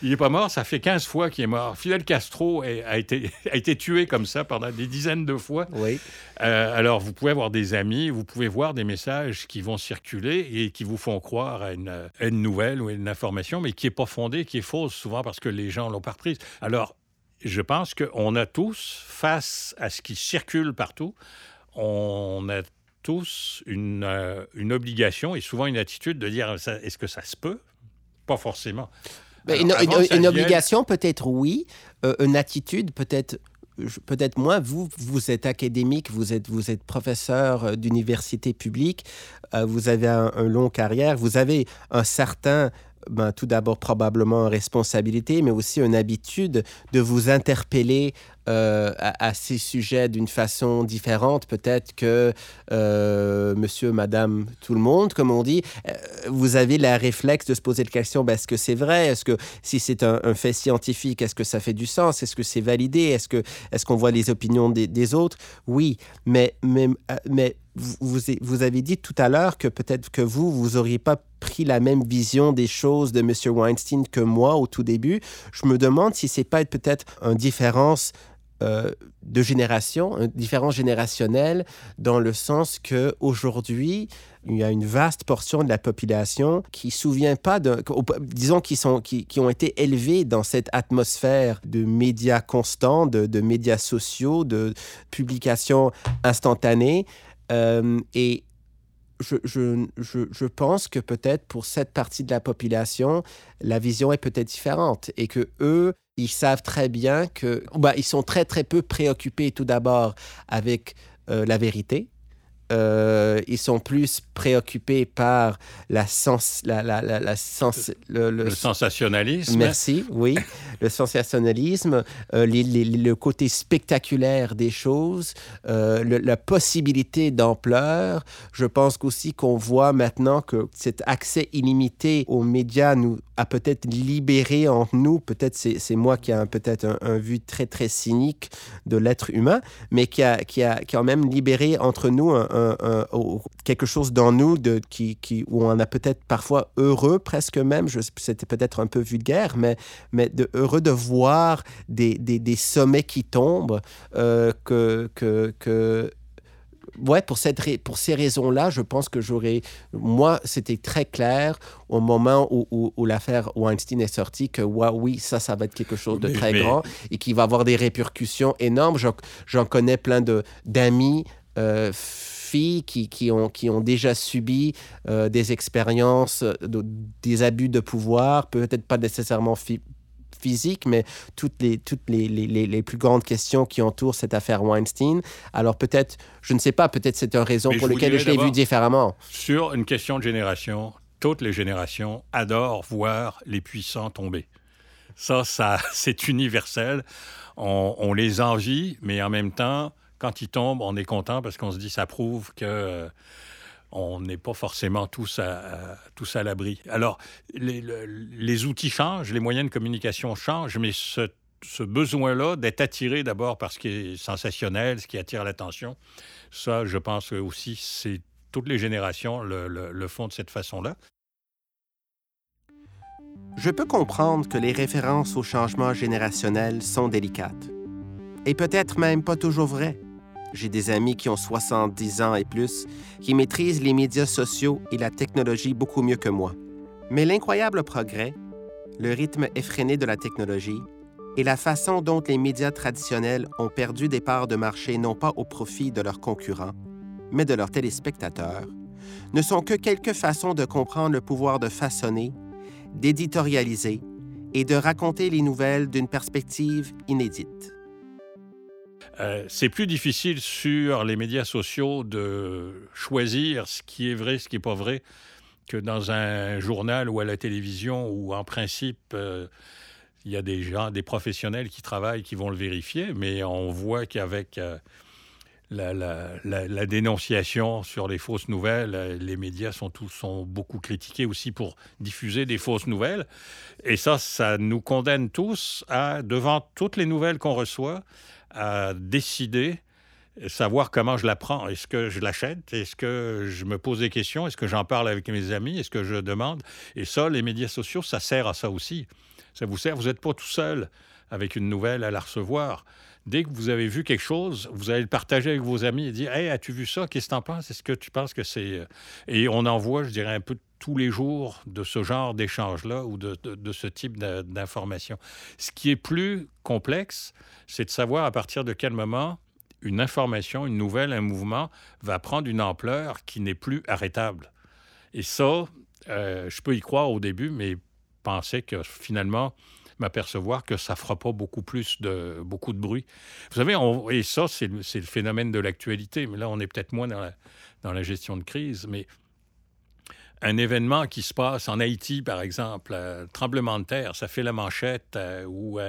il n'est pas mort. Ça fait 15 fois qu'il est mort. Fidel Castro a été, a été tué comme ça pendant des dizaines de fois. Oui. Euh, alors, vous pouvez avoir des amis, vous pouvez voir des messages qui vont circuler et qui vous font croire à une, une nouvelle ou une information, mais qui n'est pas fondée, qui est fausse, souvent parce que les gens l'ont pas reprise. Alors, je pense qu'on a tous, face à ce qui circule partout, on a tous une, euh, une, obligation et souvent une attitude de dire est-ce que ça se peut? Pas forcément. Ben, une, obligation, peut-être oui. Euh, une attitude, peut-être peut-être moins. Vous, vous êtes académique, vous êtes, vous êtes professeur euh, d'université publique, vous avez un, long carrière, vous avez un certain ben, tout d'abord probablement responsabilité, mais aussi une habitude de vous interpeller euh, à, ces sujets d'une façon différente. Peut-être que euh, monsieur, madame, tout le monde, comme on dit, euh, vous avez la réflexe de se poser la question, ben, est-ce que c'est vrai? Est-ce que si c'est un, fait scientifique, est-ce que ça fait du sens? Est-ce que c'est validé? Est-ce qu'on voit les opinions des, des autres? Oui, mais, mais, mais vous, vous, avez dit tout à l'heure que peut-être que vous, vous n'auriez pas pris la même vision des choses de M. Weinstein que moi au tout début. Je me demande si c'est pas peut-être une différence euh, de génération, une différence générationnelle, dans le sens que aujourd'hui, il y a une vaste portion de la population qui ne souvient pas de, disons, qui, sont, qui, qui, ont été élevés dans cette atmosphère de médias constants, de, de médias sociaux, de publications instantanées. Euh, et je, je, je, je, pense que peut-être pour cette partie de la population, la vision est peut-être différente et que eux, ils savent très bien que, bah, ils sont très très peu préoccupés tout d'abord avec euh, la vérité. Euh, ils sont plus préoccupés par la sens, la, la, la, sens, le, sensationnalisme. Merci, oui, le sensationnalisme, euh, le côté spectaculaire des choses, euh, la possibilité d'ampleur. Je pense aussi qu'on voit maintenant que cet accès illimité aux médias nous a peut-être libéré en nous, peut-être c'est moi qui a peut-être un, un, vue très très cynique de l'être humain, mais qui a, qui a quand même libéré entre nous un, quelque chose dans nous de, qui, qui, où on a peut-être parfois heureux presque même, c'était peut-être un peu vulgaire, mais, mais de, heureux de voir des, des, des sommets qui tombent, euh, que, que, que ouais, pour, cette, pour ces raisons-là, je pense que j'aurais. Moi, c'était très clair au moment où, où, l'affaire Weinstein est sortie que oui, ça, ça va être quelque chose de très grand et qui va avoir des répercussions énormes. J'en connais plein d'amis. Euh, filles qui, qui, ont, qui ont déjà subi euh, des expériences, des abus de pouvoir, peut-être pas nécessairement physiques, mais toutes, les, toutes les, les, les, plus grandes questions qui entourent cette affaire Weinstein. Alors peut-être, je ne sais pas, peut-être c'est une raison pour laquelle je l'ai vu différemment. Sur une question de génération, toutes les générations adorent voir les puissants tomber. Ça, ça c'est universel. On, on les envie, mais en même temps, quand il tombe, on est content parce qu'on se dit ça prouve que euh, on n'est pas forcément tous à, tous à l'abri. Alors, les, outils changent, les moyens de communication changent, mais ce, besoin-là d'être attiré d'abord par ce qui est sensationnel, ce qui attire l'attention, ça, je pense aussi, c'est toutes les générations le, le font de cette façon-là. Je peux comprendre que les références au changement générationnel sont délicates. Et peut-être même pas toujours vraies. J'ai des amis qui ont 70 ans et plus, qui maîtrisent les médias sociaux et la technologie beaucoup mieux que moi. Mais l'incroyable progrès, le rythme effréné de la technologie et la façon dont les médias traditionnels ont perdu des parts de marché non pas au profit de leurs concurrents, mais de leurs téléspectateurs, ne sont que quelques façons de comprendre le pouvoir de façonner, d'éditorialiser et de raconter les nouvelles d'une perspective inédite. Euh, c'est plus difficile sur les médias sociaux de choisir ce qui est vrai, ce qui n'est pas vrai, que dans un journal ou à la télévision où, en principe, euh, il y a des gens, des professionnels qui travaillent, qui vont le vérifier, mais on voit qu'avec euh, la, dénonciation sur les fausses nouvelles, les médias sont, tous, sont beaucoup critiqués aussi pour diffuser des fausses nouvelles. Et ça, ça nous condamne tous à, devant toutes les nouvelles qu'on reçoit, à décider, savoir comment je la prends. Est-ce que je l'achète? Est-ce que je me pose des questions? Est-ce que j'en parle avec mes amis? Est-ce que je demande? Et ça, les médias sociaux, ça sert à ça aussi. Ça vous sert. Vous n'êtes pas tout seul avec une nouvelle à la recevoir. Dès que vous avez vu quelque chose, vous allez le partager avec vos amis et dire Hey, as-tu vu ça? Qu'est-ce que tu en penses? Est-ce que tu penses que c'est. Euh, et on en voit, je dirais, un peu tous les jours de ce genre d'échange-là ou de, de, ce type d'information. Ce qui est plus complexe, c'est de savoir à partir de quel moment une information, une nouvelle, un mouvement va prendre une ampleur qui n'est plus arrêtable. Et ça, euh, je peux y croire au début, mais penser que finalement, m'apercevoir que ça fera pas beaucoup plus de beaucoup de bruit. Vous savez, et ça, c'est le, le, phénomène de l'actualité, mais là, on est peut-être moins dans la, dans la gestion de crise, mais un événement qui se passe en Haïti, par exemple, un tremblement de terre, ça fait la manchette, ou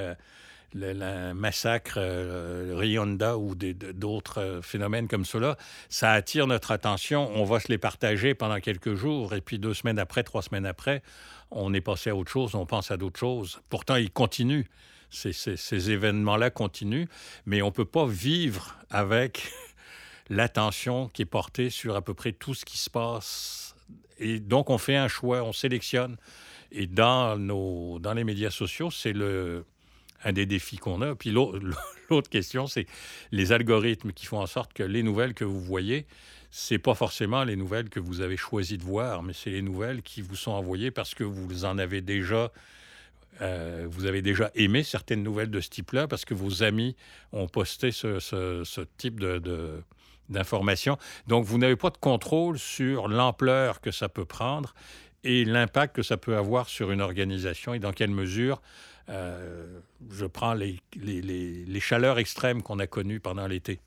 le, massacre euh, Rionda ou d'autres euh, phénomènes comme cela, ça attire notre attention. On va se les partager pendant quelques jours et puis deux semaines après, trois semaines après, on est passé à autre chose, on pense à d'autres choses. Pourtant, ils continuent. Ces, ces événements-là continuent, mais on ne peut pas vivre avec l'attention qui est portée sur à peu près tout ce qui se passe. Et donc, on fait un choix, on sélectionne. Et dans, nos, dans les médias sociaux, c'est le, un des défis qu'on a. Puis l'autre question, c'est les algorithmes qui font en sorte que les nouvelles que vous voyez, c'est pas forcément les nouvelles que vous avez choisi de voir, mais c'est les nouvelles qui vous sont envoyées parce que vous en avez déjà euh, vous avez déjà aimé certaines nouvelles de ce type-là parce que vos amis ont posté ce, type de, d'informations. Donc, vous n'avez pas de contrôle sur l'ampleur que ça peut prendre et l'impact que ça peut avoir sur une organisation et dans quelle mesure euh, je prends les, les, chaleurs extrêmes qu'on a connues pendant l'été.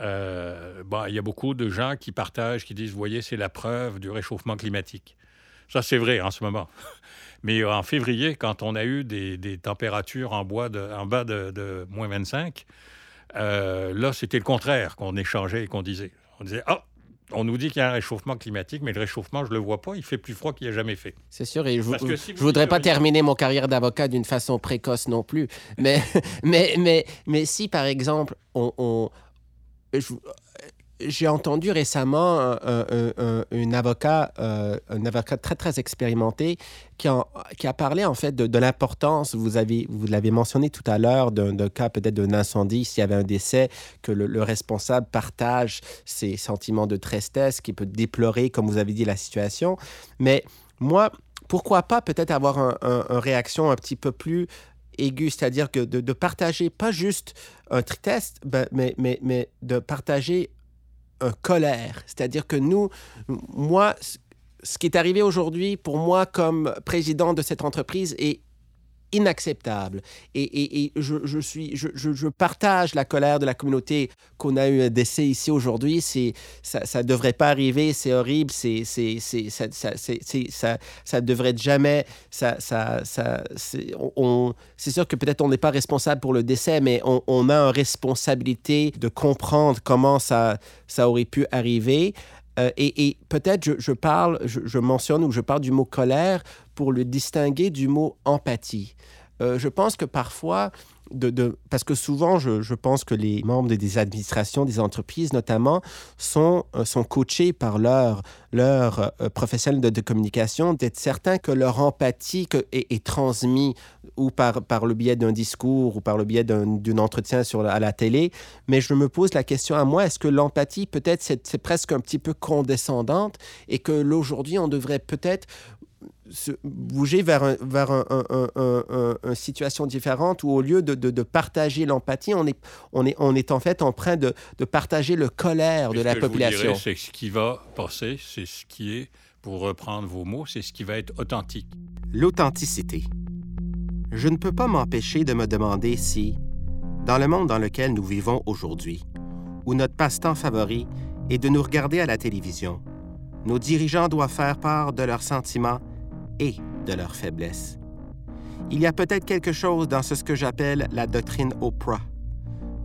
Euh, il y a beaucoup de gens qui partagent, qui disent, voyez, c'est la preuve du réchauffement climatique. Ça, c'est vrai en ce moment. Mais en février, quand on a eu des, des températures en, bois de, en bas de, de moins 25, euh, là, c'était le contraire qu'on échangeait et qu'on disait. On disait, ah, on nous dit qu'il y a un réchauffement climatique, mais le réchauffement, je ne le vois pas. Il fait plus froid qu'il n'y a jamais fait. C'est sûr, et je ne voudrais pas terminer mon carrière d'avocat d'une façon précoce non plus. Mais, mais, mais, mais si, par exemple, on, j'ai entendu récemment un, avocat, euh, un avocat très très expérimenté qui, a parlé en fait de, l'importance. Vous vous l'avez mentionné tout à l'heure d'un cas peut-être d'un incendie s'il y avait un décès que le, responsable partage ses sentiments de tristesse, qui peut déplorer comme vous avez dit la situation. Mais moi, pourquoi pas peut-être avoir une réaction un petit peu plus aiguë, c'est-à-dire que de, partager pas juste un tristesse, ben, mais de partager colère. C'est-à-dire que nous, moi, ce qui est arrivé aujourd'hui pour moi comme président de cette entreprise est inacceptable. Et, je, je, partage la colère de la communauté qu'on a eu un décès ici aujourd'hui. Ça ne devrait pas arriver, c'est horrible, c'est, ça, ça, ça, devrait jamais... Ça, ça, c'est, sûr que peut-être on n'est pas responsable pour le décès, mais on, a une responsabilité de comprendre comment ça, ça aurait pu arriver. Euh, et, peut-être je, parle, je, mentionne ou je parle du mot colère pour le distinguer du mot empathie. Euh, je pense que parfois, parce que souvent, je, pense que les membres des administrations, des entreprises notamment, sont, euh, sont coachés par leurs leur, euh, professionnels de, communication, d'être certains que leur empathie est, transmise ou par, par le biais d'un discours ou par le biais d'un entretien sur à la télé. Mais je me pose la question à moi, est-ce que l'empathie, peut-être, c'est presque un petit peu condescendante et que l'aujourd'hui, on devrait peut-être bouger vers, vers une situation différente où au lieu de, de, partager l'empathie, on est, on, est, on est en fait en train de, de partager le colère de la population. C'est ce qui va passer, c'est ce qui est, pour reprendre vos mots, c'est ce qui va être authentique. L'authenticité. Je ne peux pas m'empêcher de me demander si, dans le monde dans lequel nous vivons aujourd'hui, où notre passe-temps favori est de nous regarder à la télévision, nos dirigeants doivent faire part de leurs sentiments et de leurs faiblesses. Il y a peut-être quelque chose dans ce que j'appelle la doctrine Oprah.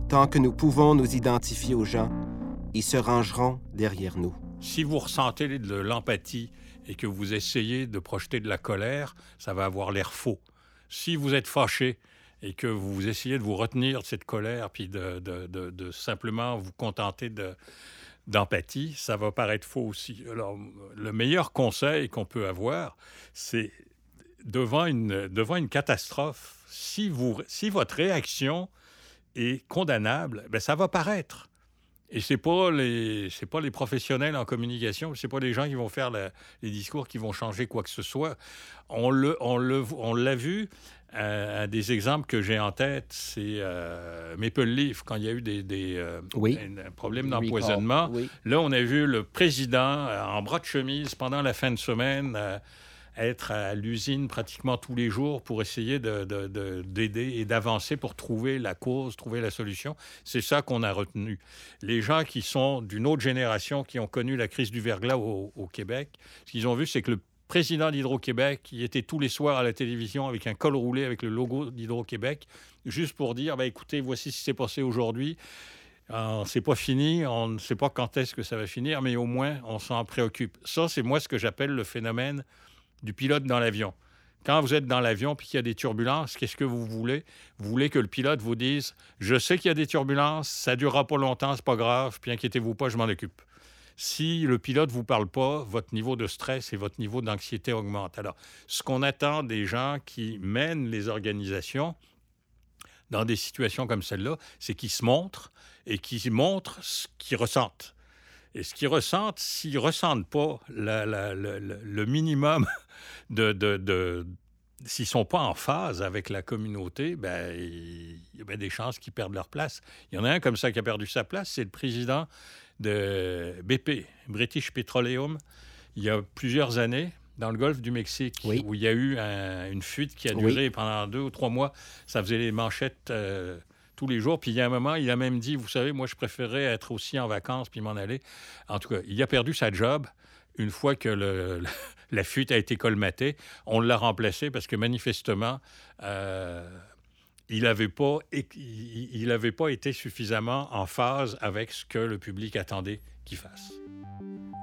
Tant que nous pouvons nous identifier aux gens, ils se rangeront derrière nous. Si vous ressentez de l'empathie et que vous essayez de projeter de la colère, ça va avoir l'air faux. Si vous êtes fâché et que vous essayez de vous retenir de cette colère, puis de simplement vous contenter de, d'empathie, ça va paraître faux aussi. Alors, le meilleur conseil qu'on peut avoir, c'est devant une, devant une catastrophe, si, vous, si votre réaction est condamnable, ben ça va paraître. Et c'est pas les pas les professionnels en communication, c'est pas les gens qui vont faire les discours qui vont changer quoi que ce soit. On le on le on l'a vu un, des exemples que j'ai en tête, c'est euh, Maple Leaf, quand il y a eu des, des euh, problèmes d'empoisonnement. Là, on a vu le président euh, en bras de chemise pendant la fin de semaine être à l'usine pratiquement tous les jours pour essayer d'aider et d'avancer pour trouver la cause, trouver la solution. C'est ça qu'on a retenu. Les gens qui sont d'une autre génération, qui ont connu la crise du verglas au, au Québec, ce qu'ils ont vu, c'est que le président d'Hydro-Québec, il était tous les soirs à la télévision avec un col roulé avec le logo d'Hydro-Québec, juste pour dire, bah, écoutez, voici ce qui s'est passé aujourd'hui. Euh, c'est pas fini, on ne sait pas quand est-ce que ça va finir, mais au moins on s'en préoccupe. Ça, c'est moi ce que j'appelle le phénomène du pilote dans l'avion. Quand vous êtes dans l'avion puis qu'il y a des turbulences, qu'est-ce que vous voulez? Vous voulez que le pilote vous dise Je sais qu'il y a des turbulences, ça durera pas longtemps, c'est pas grave, puis inquiétez-vous pas, je m'en occupe. Si le pilote vous parle pas, votre niveau de stress et votre niveau d'anxiété augmente. Alors, ce qu'on attend des gens qui mènent les organisations, dans des situations comme celle-là, c'est qu'ils se montrent et qu'ils montrent ce qu'ils ressentent. Et ce qu'ils ressentent, s'ils ne ressentent pas le, minimum de... s'ils ne sont pas en phase avec la communauté, ben, il y a des chances qu'ils perdent leur place. Il y en a un comme ça qui a perdu sa place, c'est le président de BP, British Petroleum, il y a plusieurs années dans le golfe du Mexique, où il y a eu une fuite qui a duré pendant deux ou trois mois. Ça faisait les manchettes euh, tous les jours. Puis il y a un moment, il a même dit, vous savez, moi, je préférais être aussi en vacances puis m'en aller. En tout cas, il a perdu sa job une fois que le, la fuite a été colmatée. On l'a remplacé parce que manifestement, euh, il n'avait pas, il, pas été suffisamment en phase avec ce que le public attendait qu'il fasse.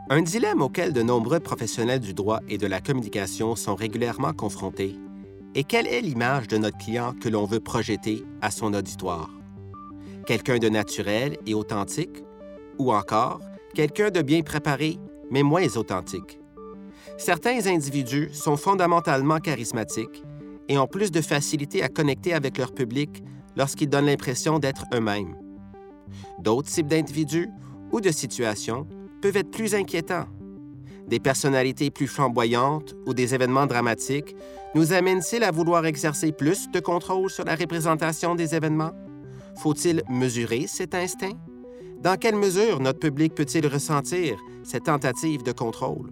Un dilemme auquel de nombreux professionnels du droit et de la communication sont régulièrement confrontés est quelle est l'image de notre client que l'on veut projeter à son auditoire? Quelqu'un de naturel et authentique? Ou encore quelqu'un de bien préparé mais moins authentique? Certains individus sont fondamentalement charismatiques et ont plus de facilité à connecter avec leur public lorsqu'ils donnent l'impression d'être eux-mêmes. D'autres types d'individus ou de situations peuvent être plus inquiétants. Des personnalités plus flamboyantes ou des événements dramatiques nous amènent-ils à vouloir exercer plus de contrôle sur la représentation des événements? Faut-il mesurer cet instinct? Dans quelle mesure notre public peut-il ressentir cette tentative de contrôle?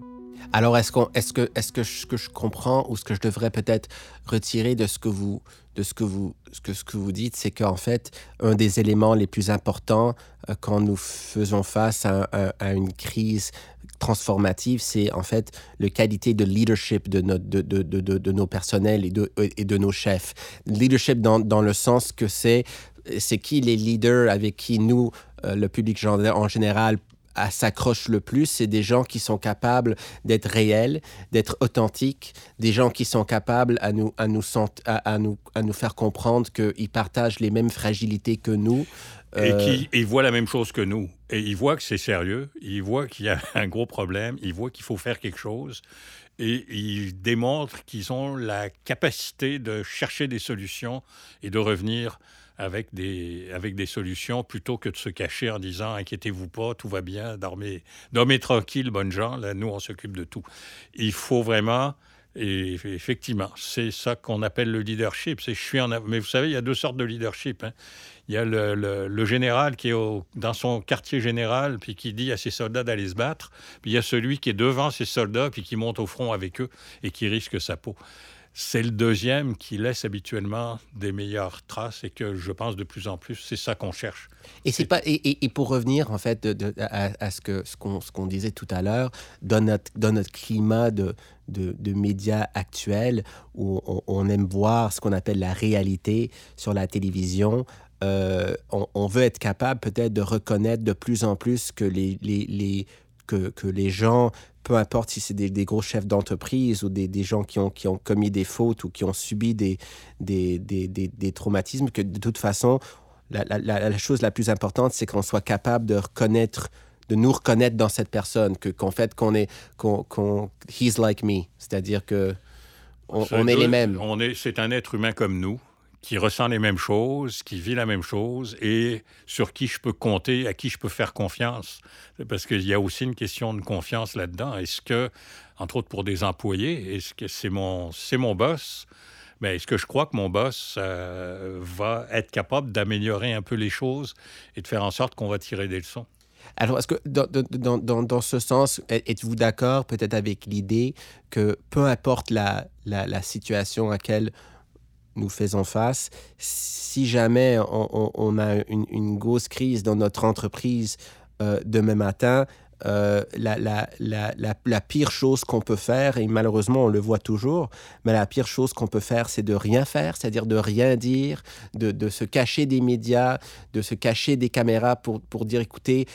Alors, est-ce, est que, est-ce que ce que je comprends ou ce que je devrais peut-être retirer de ce que vous, de ce que vous, ce que, ce que vous dites, c'est qu'en fait, un des éléments les plus importants euh, quand nous faisons face à, une crise transformative, c'est en fait la qualité de leadership de, notre, de, de, de, de, nos personnels et de, et de nos chefs. Leadership dans, dans le sens que c'est c'est qui les leaders avec qui nous, euh, le public en général, s'accroche le plus, c'est des gens qui sont capables d'être réels, d'être authentiques, des gens qui sont capables à nous, à nous, à, nous, à nous faire comprendre qu'ils partagent les mêmes fragilités que nous. Et qui ils voient la même chose que nous. Et ils voient que c'est sérieux, ils voient qu'il y a un gros problème, ils voient qu'il faut faire quelque chose. Et ils démontrent qu'ils ont la capacité de chercher des solutions et de revenir avec des, avec des solutions plutôt que de se cacher en disant inquiétez-vous pas, tout va bien, dormez, dormez tranquille, bonnes gens, là, nous, on s'occupe de tout. Il faut vraiment. Et effectivement, c'est ça qu'on appelle le leadership. C'est je suis en, mais vous savez, il y a deux sortes de leadership. Hein. Il y a le, le, général qui est au, dans son quartier général, puis qui dit à ses soldats d'aller se battre. Puis il y a celui qui est devant ses soldats, puis qui monte au front avec eux et qui risque sa peau c'est le deuxième qui laisse habituellement des meilleures traces et que je pense de plus en plus, c'est ça qu'on cherche. Et, c'est pas, et, pour revenir en fait à, ce qu'on ce qu'on ce disait tout à l'heure, dans notre, dans notre climat de, de, médias actuels où on, aime voir ce qu'on appelle la réalité sur la télévision, euh, on, veut être capable peut-être de reconnaître de plus en plus que les, les, les que, que, les gens peu importe si c'est des, gros chefs d'entreprise ou des, gens qui ont, qui ont commis des fautes ou qui ont subi des, des, des traumatismes, que de toute façon, la, la, chose la plus importante, c'est qu'on soit capable de reconnaître, de nous reconnaître dans cette personne, que qu'en fait, qu'on est, qu'on, he's like me, c'est-à-dire que on, est les mêmes. On est, c'est un être humain comme nous qui ressent les mêmes choses, qui vit la même chose et sur qui je peux compter, à qui je peux faire confiance. Parce qu'il y a aussi une question de confiance là-dedans. Est-ce que, entre autres pour des employés, est-ce que c'est mon, c'est mon boss? Mais est-ce que je crois que mon boss euh, va être capable d'améliorer un peu les choses et de faire en sorte qu'on va tirer des leçons? Alors, est-ce que dans, dans, dans, dans, ce sens, êtes-vous d'accord peut-être avec l'idée que peu importe la, la, la, situation à laquelle nous faisons face, si jamais on, a une, grosse crise dans notre entreprise euh, demain matin, euh, la, pire chose qu'on peut faire, et malheureusement on le voit toujours, mais la pire chose qu'on peut faire, c'est de rien faire, c'est-à-dire de rien dire, de, de, se cacher des médias, de se cacher des caméras pour, pour dire, écoutez,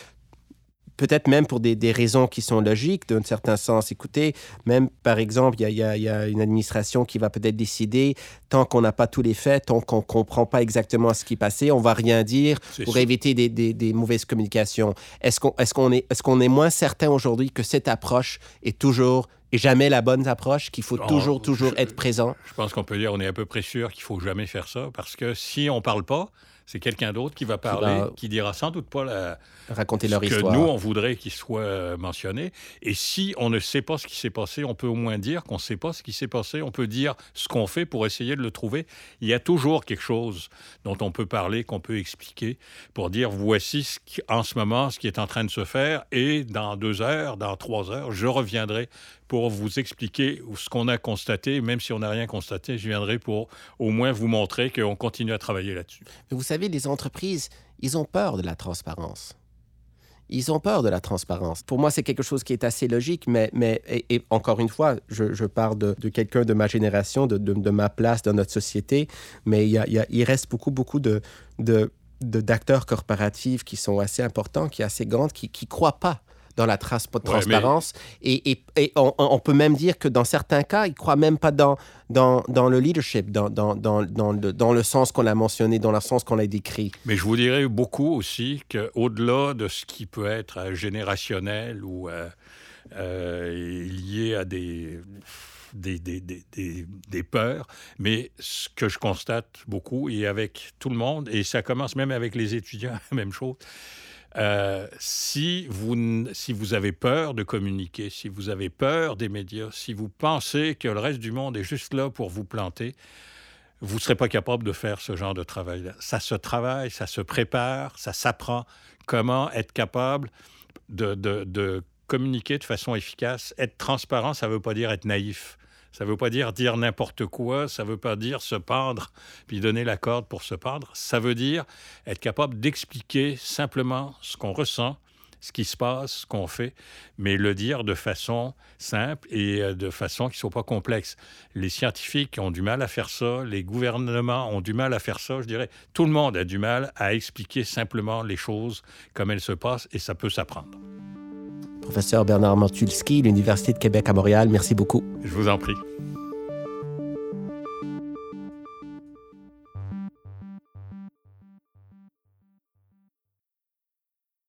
peut-être même pour des, des, raisons qui sont logiques, d'un certain sens. Écoutez, même par exemple, il y, y, y a, une administration qui va peut-être décider, tant qu'on n'a pas tous les faits, tant qu'on ne comprend pas exactement ce qui est passé, on va rien dire pour éviter des, des, des, mauvaises communications. Est-ce qu'on est, qu'on est, est, qu'on est moins certain aujourd'hui que cette approche est toujours et jamais la bonne approche, qu'il faut toujours, toujours être présent? Je pense qu'on peut dire, on est à peu près sûr qu'il faut jamais faire ça, parce que si on ne parle pas, c'est quelqu'un d'autre qui va parler, qui, dira sans doute pas la, raconter leur que histoire. nous, on voudrait qu'il soit euh, mentionné. Et si on ne sait pas ce qui s'est passé, on peut au moins dire qu'on ne sait pas ce qui s'est passé. On peut dire ce qu'on fait pour essayer de le trouver. Il y a toujours quelque chose dont on peut parler, qu'on peut expliquer, pour dire voici ce qui, en ce moment ce qui est en train de se faire. Et dans deux heures, dans trois heures, je reviendrai pour vous expliquer ce qu'on a constaté. Même si on n'a rien constaté, je viendrai pour au moins vous montrer qu'on continue à travailler là-dessus. Vous savez, les entreprises, ils ont peur de la transparence. Ils ont peur de la transparence. Pour moi, c'est quelque chose qui est assez logique, mais, mais encore une fois, je, je parle de, quelqu'un de ma génération, de, ma place dans notre société, mais il, reste beaucoup, beaucoup de d'acteurs corporatifs qui sont assez importants, qui sont assez grands, qui ne croient pas dans la transparence. Et, et, et on, on, peut même dire que dans certains cas, ils ne croient même pas dans, dans, dans le leadership, dans, dans, dans, dans, le, dans le sens qu'on a mentionné, dans le sens qu'on a décrit. Mais je vous dirais beaucoup aussi qu'au-delà de ce qui peut être euh, générationnel ou euh, euh, lié à des... Des, des, des, des, peurs, mais ce que je constate beaucoup, et avec tout le monde, et ça commence même avec les étudiants, même chose, euh, si, vous, si vous avez peur de communiquer, si vous avez peur des médias, si vous pensez que le reste du monde est juste là pour vous planter, vous ne serez pas capable de faire ce genre de travail-là. Ça se travaille, ça se prépare, ça s'apprend. Comment être capable de, de, de communiquer de façon efficace. Être transparent, ça ne veut pas dire être naïf. Ça ne veut pas dire dire n'importe quoi, ça ne veut pas dire se pendre, puis donner la corde pour se pendre. Ça veut dire être capable d'expliquer simplement ce qu'on ressent, ce qui se passe, ce qu'on fait, mais le dire de façon simple et euh, de façon qui ne soit pas complexe. Les scientifiques ont du mal à faire ça, les gouvernements ont du mal à faire ça, je dirais. Tout le monde a du mal à expliquer simplement les choses comme elles se passent et ça peut s'apprendre professeur Bernard Mortulski, l'Université de Québec à Montréal. Merci beaucoup. Je vous en prie.